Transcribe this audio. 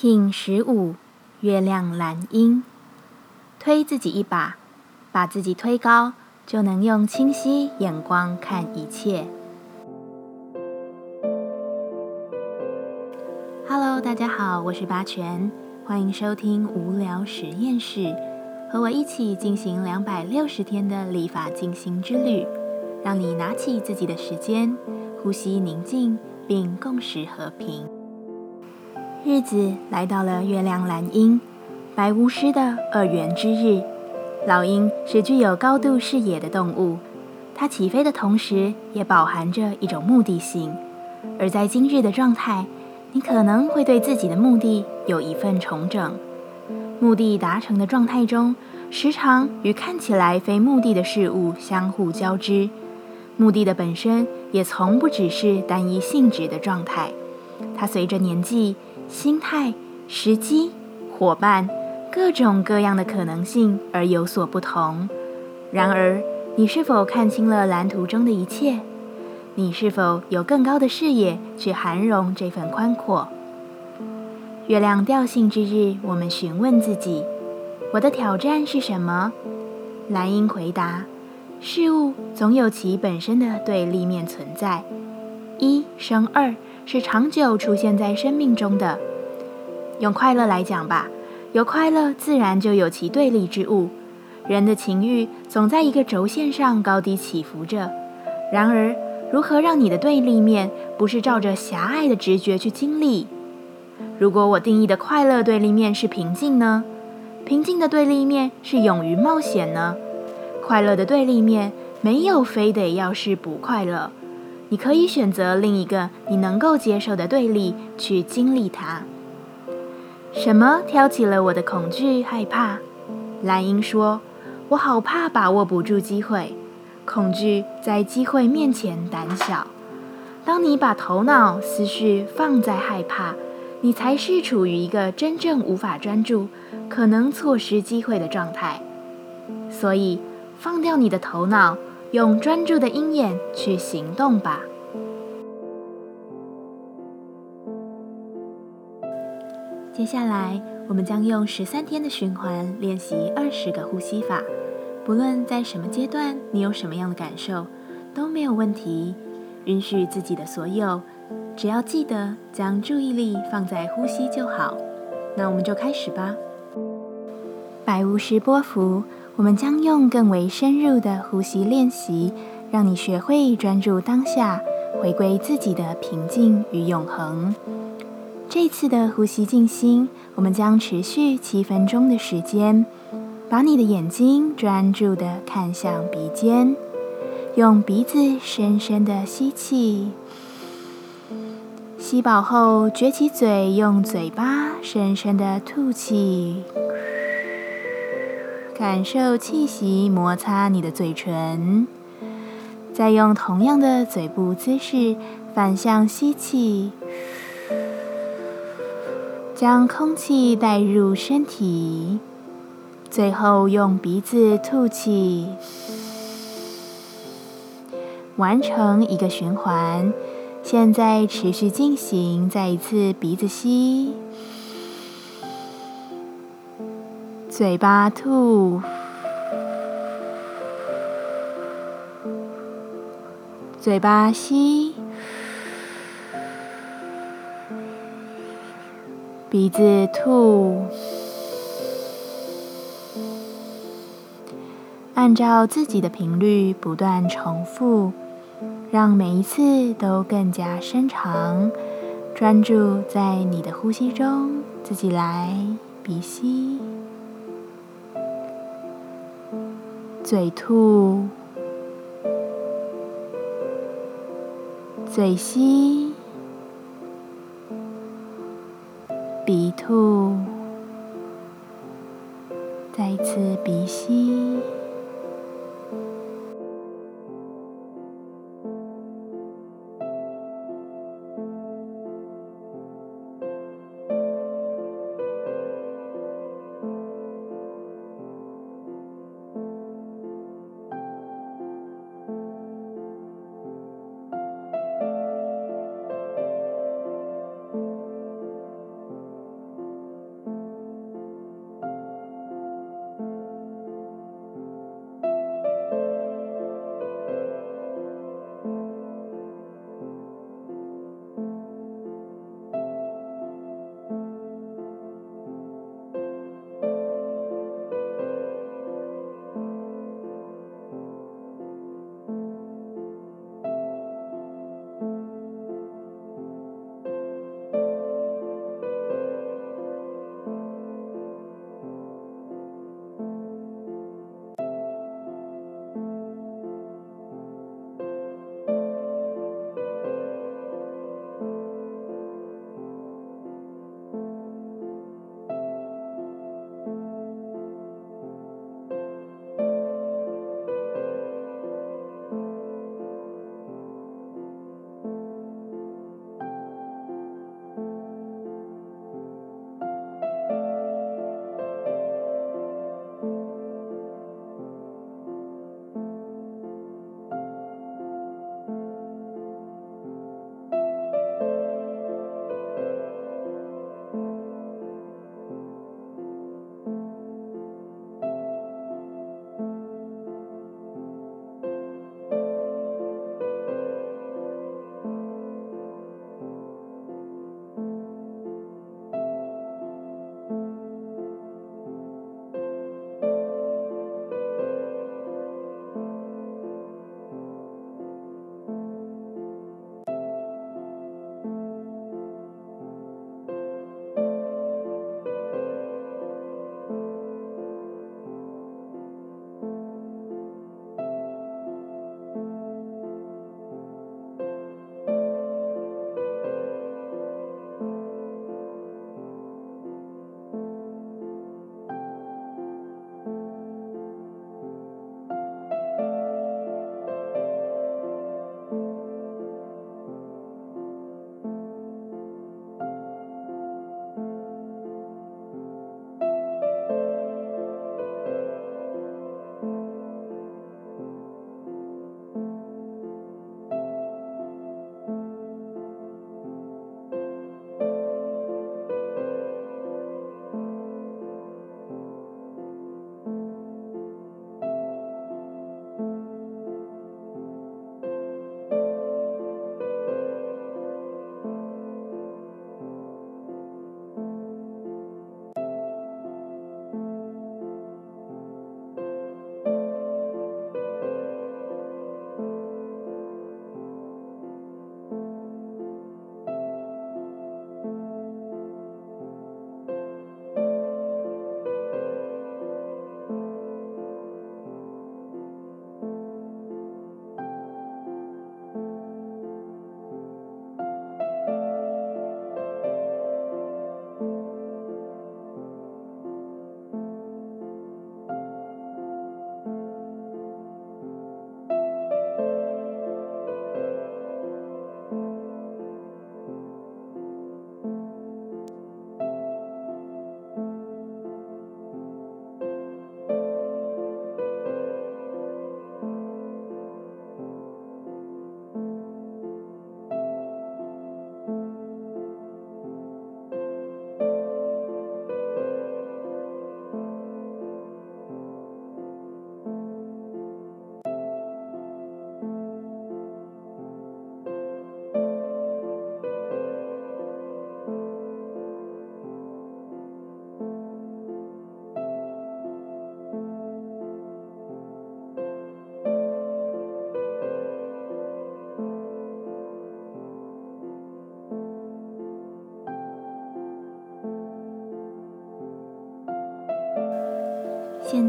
King 十五，月亮蓝鹰，推自己一把，把自己推高，就能用清晰眼光看一切。Hello，大家好，我是八全，欢迎收听无聊实验室，和我一起进行两百六十天的立法进行之旅，让你拿起自己的时间，呼吸宁静，并共识和平。日子来到了月亮蓝鹰，白巫师的二元之日。老鹰是具有高度视野的动物，它起飞的同时也饱含着一种目的性。而在今日的状态，你可能会对自己的目的有一份重整。目的达成的状态中，时常与看起来非目的的事物相互交织。目的的本身也从不只是单一性质的状态，它随着年纪。心态、时机、伙伴，各种各样的可能性而有所不同。然而，你是否看清了蓝图中的一切？你是否有更高的视野去涵容这份宽阔？月亮调性之日，我们询问自己：我的挑战是什么？蓝鹰回答：事物总有其本身的对立面存在。一生二。是长久出现在生命中的。用快乐来讲吧，有快乐，自然就有其对立之物。人的情欲总在一个轴线上高低起伏着。然而，如何让你的对立面不是照着狭隘的直觉去经历？如果我定义的快乐对立面是平静呢？平静的对立面是勇于冒险呢？快乐的对立面没有非得要是不快乐。你可以选择另一个你能够接受的对立去经历它。什么挑起了我的恐惧害怕？蓝鹰说：“我好怕把握不住机会，恐惧在机会面前胆小。当你把头脑思绪放在害怕，你才是处于一个真正无法专注、可能错失机会的状态。所以，放掉你的头脑。”用专注的鹰眼去行动吧。接下来，我们将用十三天的循环练习二十个呼吸法。不论在什么阶段，你有什么样的感受，都没有问题。允许自己的所有，只要记得将注意力放在呼吸就好。那我们就开始吧。百无师波幅。我们将用更为深入的呼吸练习，让你学会专注当下，回归自己的平静与永恒。这次的呼吸静心，我们将持续七分钟的时间。把你的眼睛专注的看向鼻尖，用鼻子深深的吸气，吸饱后撅起嘴，用嘴巴深深的吐气。感受气息摩擦你的嘴唇，再用同样的嘴部姿势反向吸气，将空气带入身体，最后用鼻子吐气，完成一个循环。现在持续进行，再一次鼻子吸。嘴巴吐，嘴巴吸，鼻子吐，按照自己的频率不断重复，让每一次都更加深长。专注在你的呼吸中，自己来鼻吸。嘴吐，嘴吸，